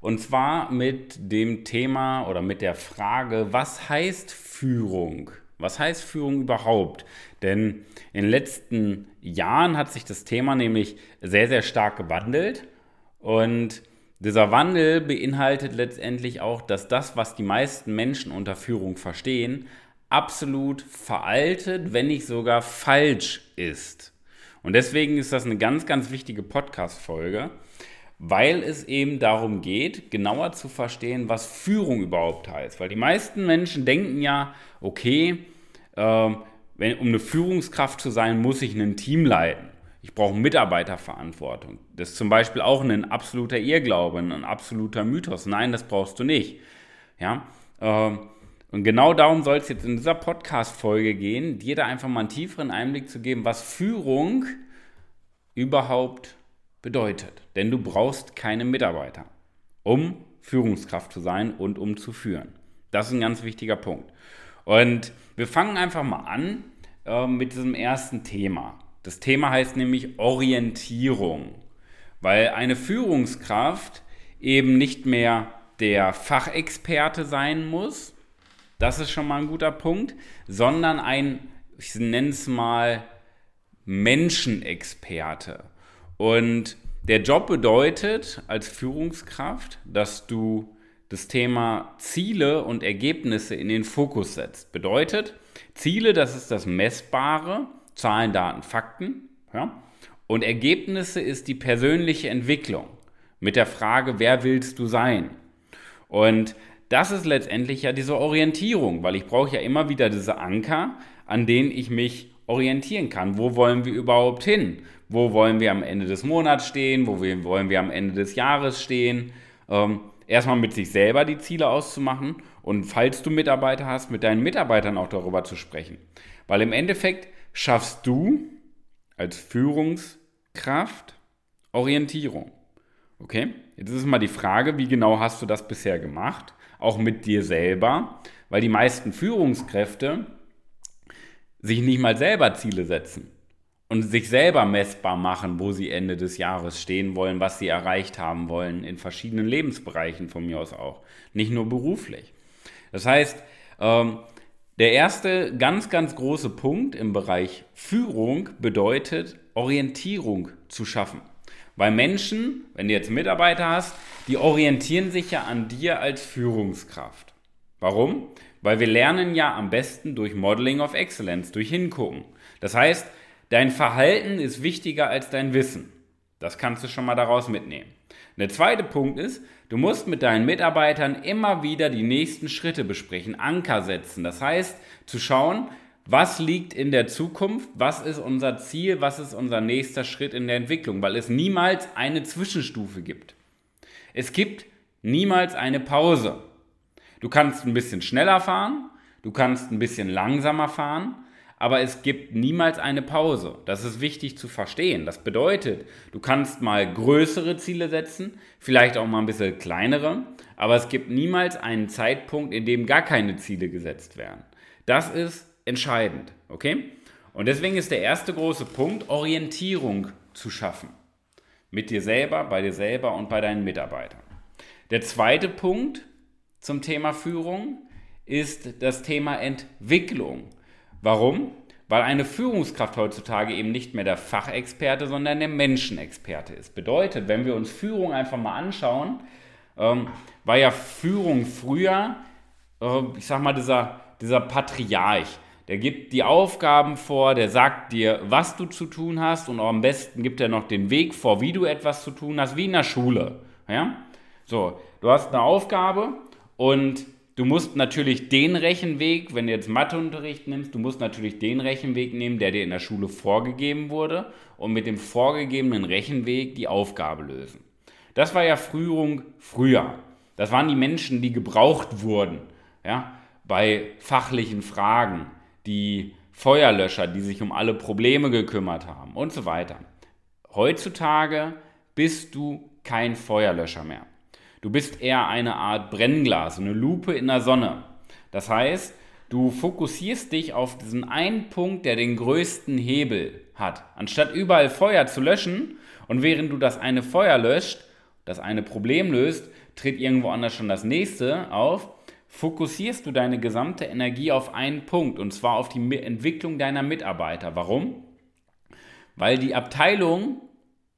Und zwar mit dem Thema oder mit der Frage, was heißt Führung? Was heißt Führung überhaupt? Denn in den letzten Jahren hat sich das Thema nämlich sehr, sehr stark gewandelt. Und dieser Wandel beinhaltet letztendlich auch, dass das, was die meisten Menschen unter Führung verstehen, absolut veraltet, wenn nicht sogar falsch ist. Und deswegen ist das eine ganz, ganz wichtige Podcast-Folge weil es eben darum geht, genauer zu verstehen, was Führung überhaupt heißt. Weil die meisten Menschen denken ja, okay, äh, wenn, um eine Führungskraft zu sein, muss ich ein Team leiten. Ich brauche Mitarbeiterverantwortung. Das ist zum Beispiel auch ein absoluter Irrglaube, ein absoluter Mythos. Nein, das brauchst du nicht. Ja? Äh, und genau darum soll es jetzt in dieser Podcast-Folge gehen, dir da einfach mal einen tieferen Einblick zu geben, was Führung überhaupt bedeutet. Denn du brauchst keine Mitarbeiter, um Führungskraft zu sein und um zu führen. Das ist ein ganz wichtiger Punkt. Und wir fangen einfach mal an äh, mit diesem ersten Thema. Das Thema heißt nämlich Orientierung, weil eine Führungskraft eben nicht mehr der Fachexperte sein muss, das ist schon mal ein guter Punkt, sondern ein, ich nenne es mal, Menschenexperte. Und der Job bedeutet als Führungskraft, dass du das Thema Ziele und Ergebnisse in den Fokus setzt. Bedeutet, Ziele, das ist das Messbare, Zahlen, Daten, Fakten. Ja? Und Ergebnisse ist die persönliche Entwicklung mit der Frage, wer willst du sein? Und das ist letztendlich ja diese Orientierung, weil ich brauche ja immer wieder diese Anker, an denen ich mich orientieren kann. Wo wollen wir überhaupt hin? Wo wollen wir am Ende des Monats stehen? Wo wollen wir am Ende des Jahres stehen? Ähm, erstmal mit sich selber die Ziele auszumachen und falls du Mitarbeiter hast, mit deinen Mitarbeitern auch darüber zu sprechen. Weil im Endeffekt schaffst du als Führungskraft Orientierung. Okay? Jetzt ist mal die Frage, wie genau hast du das bisher gemacht? Auch mit dir selber, weil die meisten Führungskräfte sich nicht mal selber Ziele setzen und sich selber messbar machen, wo sie Ende des Jahres stehen wollen, was sie erreicht haben wollen, in verschiedenen Lebensbereichen von mir aus auch, nicht nur beruflich. Das heißt, ähm, der erste ganz, ganz große Punkt im Bereich Führung bedeutet, Orientierung zu schaffen. Weil Menschen, wenn du jetzt Mitarbeiter hast, die orientieren sich ja an dir als Führungskraft. Warum? Weil wir lernen ja am besten durch Modeling of Excellence, durch Hingucken. Das heißt, dein Verhalten ist wichtiger als dein Wissen. Das kannst du schon mal daraus mitnehmen. Der zweite Punkt ist, du musst mit deinen Mitarbeitern immer wieder die nächsten Schritte besprechen, Anker setzen. Das heißt, zu schauen, was liegt in der Zukunft, was ist unser Ziel, was ist unser nächster Schritt in der Entwicklung, weil es niemals eine Zwischenstufe gibt. Es gibt niemals eine Pause. Du kannst ein bisschen schneller fahren, du kannst ein bisschen langsamer fahren, aber es gibt niemals eine Pause. Das ist wichtig zu verstehen. Das bedeutet, du kannst mal größere Ziele setzen, vielleicht auch mal ein bisschen kleinere, aber es gibt niemals einen Zeitpunkt, in dem gar keine Ziele gesetzt werden. Das ist entscheidend, okay? Und deswegen ist der erste große Punkt, Orientierung zu schaffen. Mit dir selber, bei dir selber und bei deinen Mitarbeitern. Der zweite Punkt zum Thema Führung ist das Thema Entwicklung. Warum? Weil eine Führungskraft heutzutage eben nicht mehr der Fachexperte, sondern der Menschenexperte ist. Bedeutet, wenn wir uns Führung einfach mal anschauen, ähm, war ja Führung früher, äh, ich sag mal, dieser, dieser Patriarch. Der gibt die Aufgaben vor, der sagt dir, was du zu tun hast und am besten gibt er noch den Weg vor, wie du etwas zu tun hast, wie in der Schule. Ja? So, du hast eine Aufgabe und du musst natürlich den Rechenweg, wenn du jetzt Matheunterricht nimmst, du musst natürlich den Rechenweg nehmen, der dir in der Schule vorgegeben wurde und mit dem vorgegebenen Rechenweg die Aufgabe lösen. Das war ja Führung früher. Das waren die Menschen, die gebraucht wurden. Ja? bei fachlichen Fragen, die Feuerlöscher, die sich um alle Probleme gekümmert haben und so weiter. Heutzutage bist du kein Feuerlöscher mehr. Du bist eher eine Art Brennglas, eine Lupe in der Sonne. Das heißt, du fokussierst dich auf diesen einen Punkt, der den größten Hebel hat. Anstatt überall Feuer zu löschen und während du das eine Feuer löscht, das eine Problem löst, tritt irgendwo anders schon das nächste auf, fokussierst du deine gesamte Energie auf einen Punkt und zwar auf die Entwicklung deiner Mitarbeiter. Warum? Weil die Abteilung,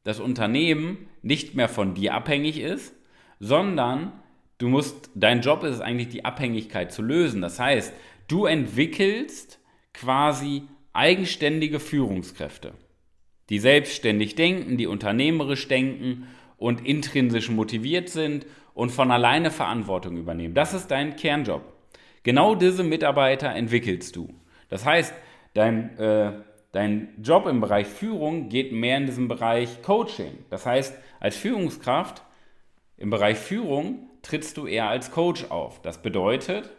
das Unternehmen nicht mehr von dir abhängig ist, sondern du musst, dein Job ist es eigentlich, die Abhängigkeit zu lösen. Das heißt, du entwickelst quasi eigenständige Führungskräfte, die selbstständig denken, die unternehmerisch denken und intrinsisch motiviert sind und von alleine Verantwortung übernehmen. Das ist dein Kernjob. Genau diese Mitarbeiter entwickelst du. Das heißt, dein, äh, dein Job im Bereich Führung geht mehr in diesem Bereich Coaching. Das heißt, als Führungskraft im Bereich Führung trittst du eher als Coach auf. Das bedeutet,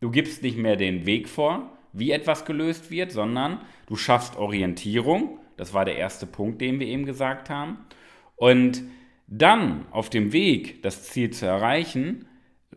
du gibst nicht mehr den Weg vor, wie etwas gelöst wird, sondern du schaffst Orientierung. Das war der erste Punkt, den wir eben gesagt haben. Und dann auf dem Weg, das Ziel zu erreichen,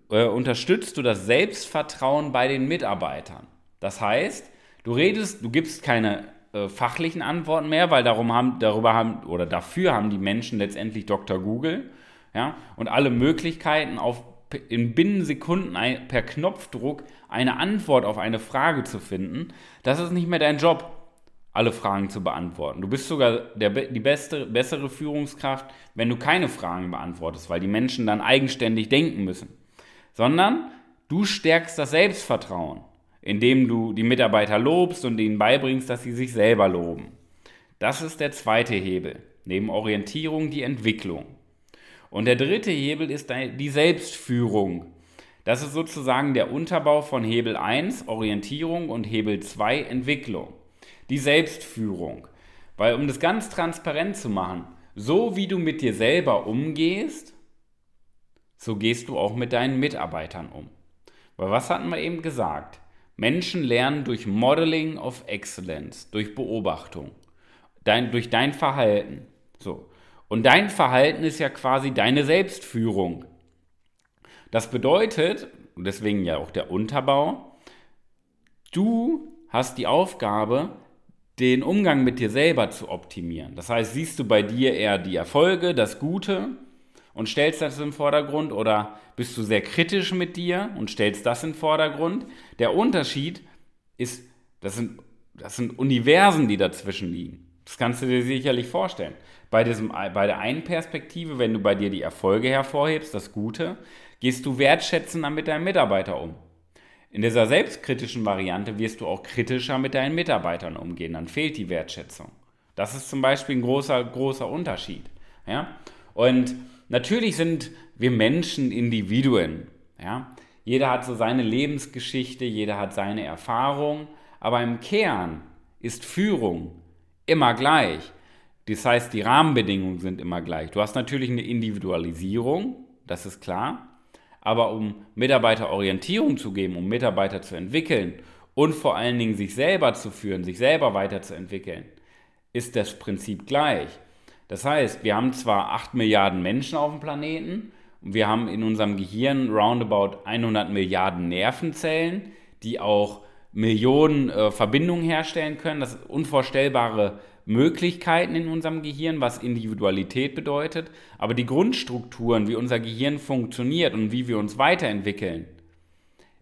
äh, unterstützt du das Selbstvertrauen bei den Mitarbeitern. Das heißt, du redest, du gibst keine äh, fachlichen Antworten mehr, weil darum haben, darüber haben oder dafür haben die Menschen letztendlich Dr. Google, ja, und alle Möglichkeiten auf in Binnensekunden ein, per Knopfdruck eine Antwort auf eine Frage zu finden. Das ist nicht mehr dein Job alle Fragen zu beantworten. Du bist sogar der, die beste, bessere Führungskraft, wenn du keine Fragen beantwortest, weil die Menschen dann eigenständig denken müssen. Sondern du stärkst das Selbstvertrauen, indem du die Mitarbeiter lobst und ihnen beibringst, dass sie sich selber loben. Das ist der zweite Hebel. Neben Orientierung die Entwicklung. Und der dritte Hebel ist die Selbstführung. Das ist sozusagen der Unterbau von Hebel 1, Orientierung, und Hebel 2, Entwicklung die Selbstführung. Weil um das ganz transparent zu machen, so wie du mit dir selber umgehst, so gehst du auch mit deinen Mitarbeitern um. Weil was hatten wir eben gesagt? Menschen lernen durch Modeling of Excellence, durch Beobachtung, dein, durch dein Verhalten. So. Und dein Verhalten ist ja quasi deine Selbstführung. Das bedeutet, und deswegen ja auch der Unterbau, du hast die Aufgabe, den Umgang mit dir selber zu optimieren. Das heißt, siehst du bei dir eher die Erfolge, das Gute und stellst das im Vordergrund oder bist du sehr kritisch mit dir und stellst das im Vordergrund? Der Unterschied ist, das sind, das sind Universen, die dazwischen liegen. Das kannst du dir sicherlich vorstellen. Bei, diesem, bei der einen Perspektive, wenn du bei dir die Erfolge hervorhebst, das Gute, gehst du wertschätzender mit deinem Mitarbeiter um. In dieser selbstkritischen Variante wirst du auch kritischer mit deinen Mitarbeitern umgehen. Dann fehlt die Wertschätzung. Das ist zum Beispiel ein großer, großer Unterschied. Ja? Und natürlich sind wir Menschen Individuen. Ja? Jeder hat so seine Lebensgeschichte, jeder hat seine Erfahrung, aber im Kern ist Führung immer gleich. Das heißt, die Rahmenbedingungen sind immer gleich. Du hast natürlich eine Individualisierung, das ist klar. Aber um Mitarbeiter Orientierung zu geben, um Mitarbeiter zu entwickeln und vor allen Dingen sich selber zu führen, sich selber weiterzuentwickeln, ist das Prinzip gleich. Das heißt, wir haben zwar 8 Milliarden Menschen auf dem Planeten und wir haben in unserem Gehirn roundabout 100 Milliarden Nervenzellen, die auch Millionen äh, Verbindungen herstellen können. Das ist unvorstellbare Möglichkeiten in unserem Gehirn, was Individualität bedeutet, aber die Grundstrukturen, wie unser Gehirn funktioniert und wie wir uns weiterentwickeln,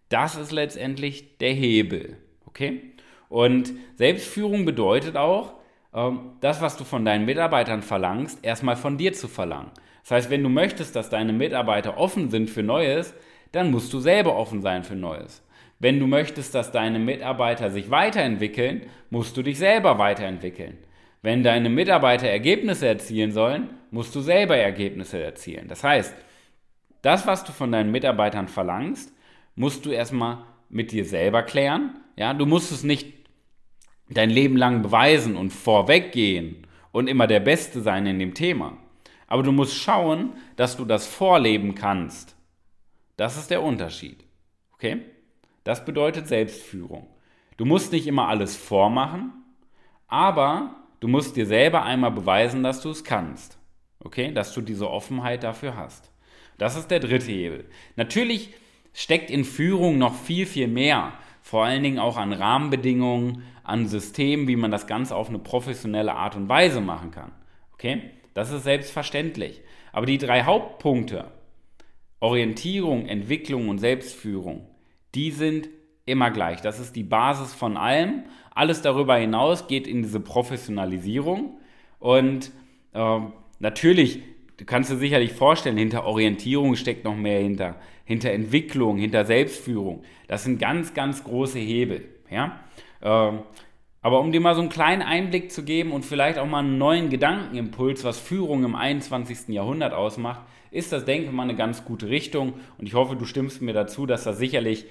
das ist letztendlich der Hebel. Okay? Und Selbstführung bedeutet auch, ähm, das, was du von deinen Mitarbeitern verlangst, erstmal von dir zu verlangen. Das heißt, wenn du möchtest, dass deine Mitarbeiter offen sind für Neues, dann musst du selber offen sein für Neues. Wenn du möchtest, dass deine Mitarbeiter sich weiterentwickeln, musst du dich selber weiterentwickeln. Wenn deine Mitarbeiter Ergebnisse erzielen sollen, musst du selber Ergebnisse erzielen. Das heißt, das, was du von deinen Mitarbeitern verlangst, musst du erstmal mit dir selber klären. Ja, du musst es nicht dein Leben lang beweisen und vorweggehen und immer der Beste sein in dem Thema. Aber du musst schauen, dass du das vorleben kannst. Das ist der Unterschied. Okay? Das bedeutet Selbstführung. Du musst nicht immer alles vormachen, aber du musst dir selber einmal beweisen, dass du es kannst. Okay? Dass du diese Offenheit dafür hast. Das ist der dritte Hebel. Natürlich steckt in Führung noch viel, viel mehr. Vor allen Dingen auch an Rahmenbedingungen, an Systemen, wie man das Ganze auf eine professionelle Art und Weise machen kann. Okay? Das ist selbstverständlich. Aber die drei Hauptpunkte, Orientierung, Entwicklung und Selbstführung, die sind immer gleich. Das ist die Basis von allem. Alles darüber hinaus geht in diese Professionalisierung. Und äh, natürlich, du kannst dir sicherlich vorstellen, hinter Orientierung steckt noch mehr hinter. Hinter Entwicklung, hinter Selbstführung. Das sind ganz, ganz große Hebel. Ja? Äh, aber um dir mal so einen kleinen Einblick zu geben und vielleicht auch mal einen neuen Gedankenimpuls, was Führung im 21. Jahrhundert ausmacht, ist das, denke ich mal, eine ganz gute Richtung. Und ich hoffe, du stimmst mir dazu, dass das sicherlich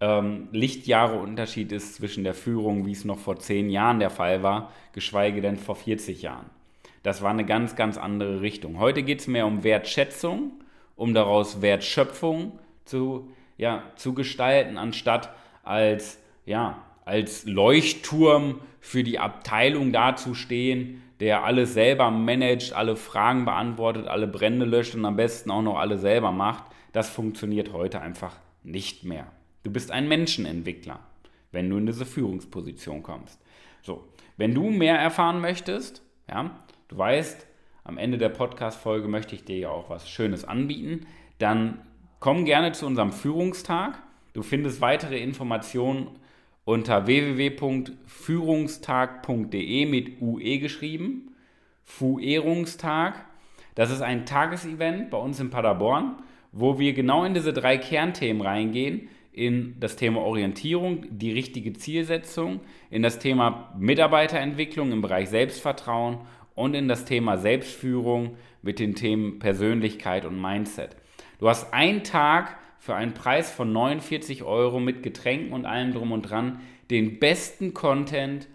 ähm, Lichtjahre Unterschied ist zwischen der Führung, wie es noch vor zehn Jahren der Fall war, geschweige denn vor 40 Jahren. Das war eine ganz, ganz andere Richtung. Heute geht es mehr um Wertschätzung, um daraus Wertschöpfung zu, ja, zu gestalten, anstatt als, ja, als Leuchtturm für die Abteilung dazustehen, der alles selber managt, alle Fragen beantwortet, alle Brände löscht und am besten auch noch alle selber macht. Das funktioniert heute einfach nicht mehr. Du bist ein Menschenentwickler, wenn du in diese Führungsposition kommst. So, wenn du mehr erfahren möchtest, ja, du weißt, am Ende der Podcast-Folge möchte ich dir ja auch was Schönes anbieten, dann komm gerne zu unserem Führungstag. Du findest weitere Informationen unter www.führungstag.de mit UE geschrieben. Fuerungstag. Das ist ein Tagesevent bei uns in Paderborn, wo wir genau in diese drei Kernthemen reingehen in das Thema Orientierung, die richtige Zielsetzung, in das Thema Mitarbeiterentwicklung im Bereich Selbstvertrauen und in das Thema Selbstführung mit den Themen Persönlichkeit und Mindset. Du hast einen Tag für einen Preis von 49 Euro mit Getränken und allem drum und dran den besten Content,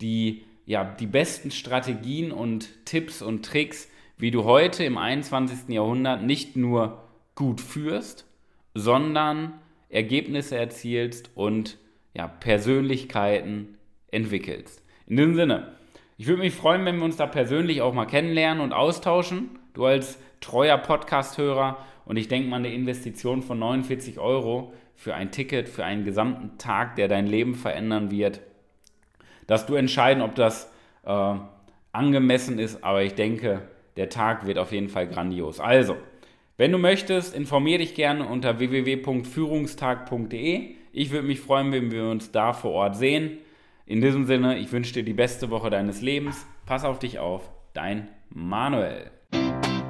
die, ja, die besten Strategien und Tipps und Tricks, wie du heute im 21. Jahrhundert nicht nur gut führst, sondern Ergebnisse erzielst und ja, Persönlichkeiten entwickelst. In diesem Sinne, ich würde mich freuen, wenn wir uns da persönlich auch mal kennenlernen und austauschen. Du als treuer Podcast-Hörer und ich denke mal, eine Investition von 49 Euro für ein Ticket, für einen gesamten Tag, der dein Leben verändern wird, dass du entscheiden, ob das äh, angemessen ist. Aber ich denke, der Tag wird auf jeden Fall grandios. Also, wenn du möchtest, informiere dich gerne unter www.führungstag.de. Ich würde mich freuen, wenn wir uns da vor Ort sehen. In diesem Sinne, ich wünsche dir die beste Woche deines Lebens. Pass auf dich auf. Dein Manuel.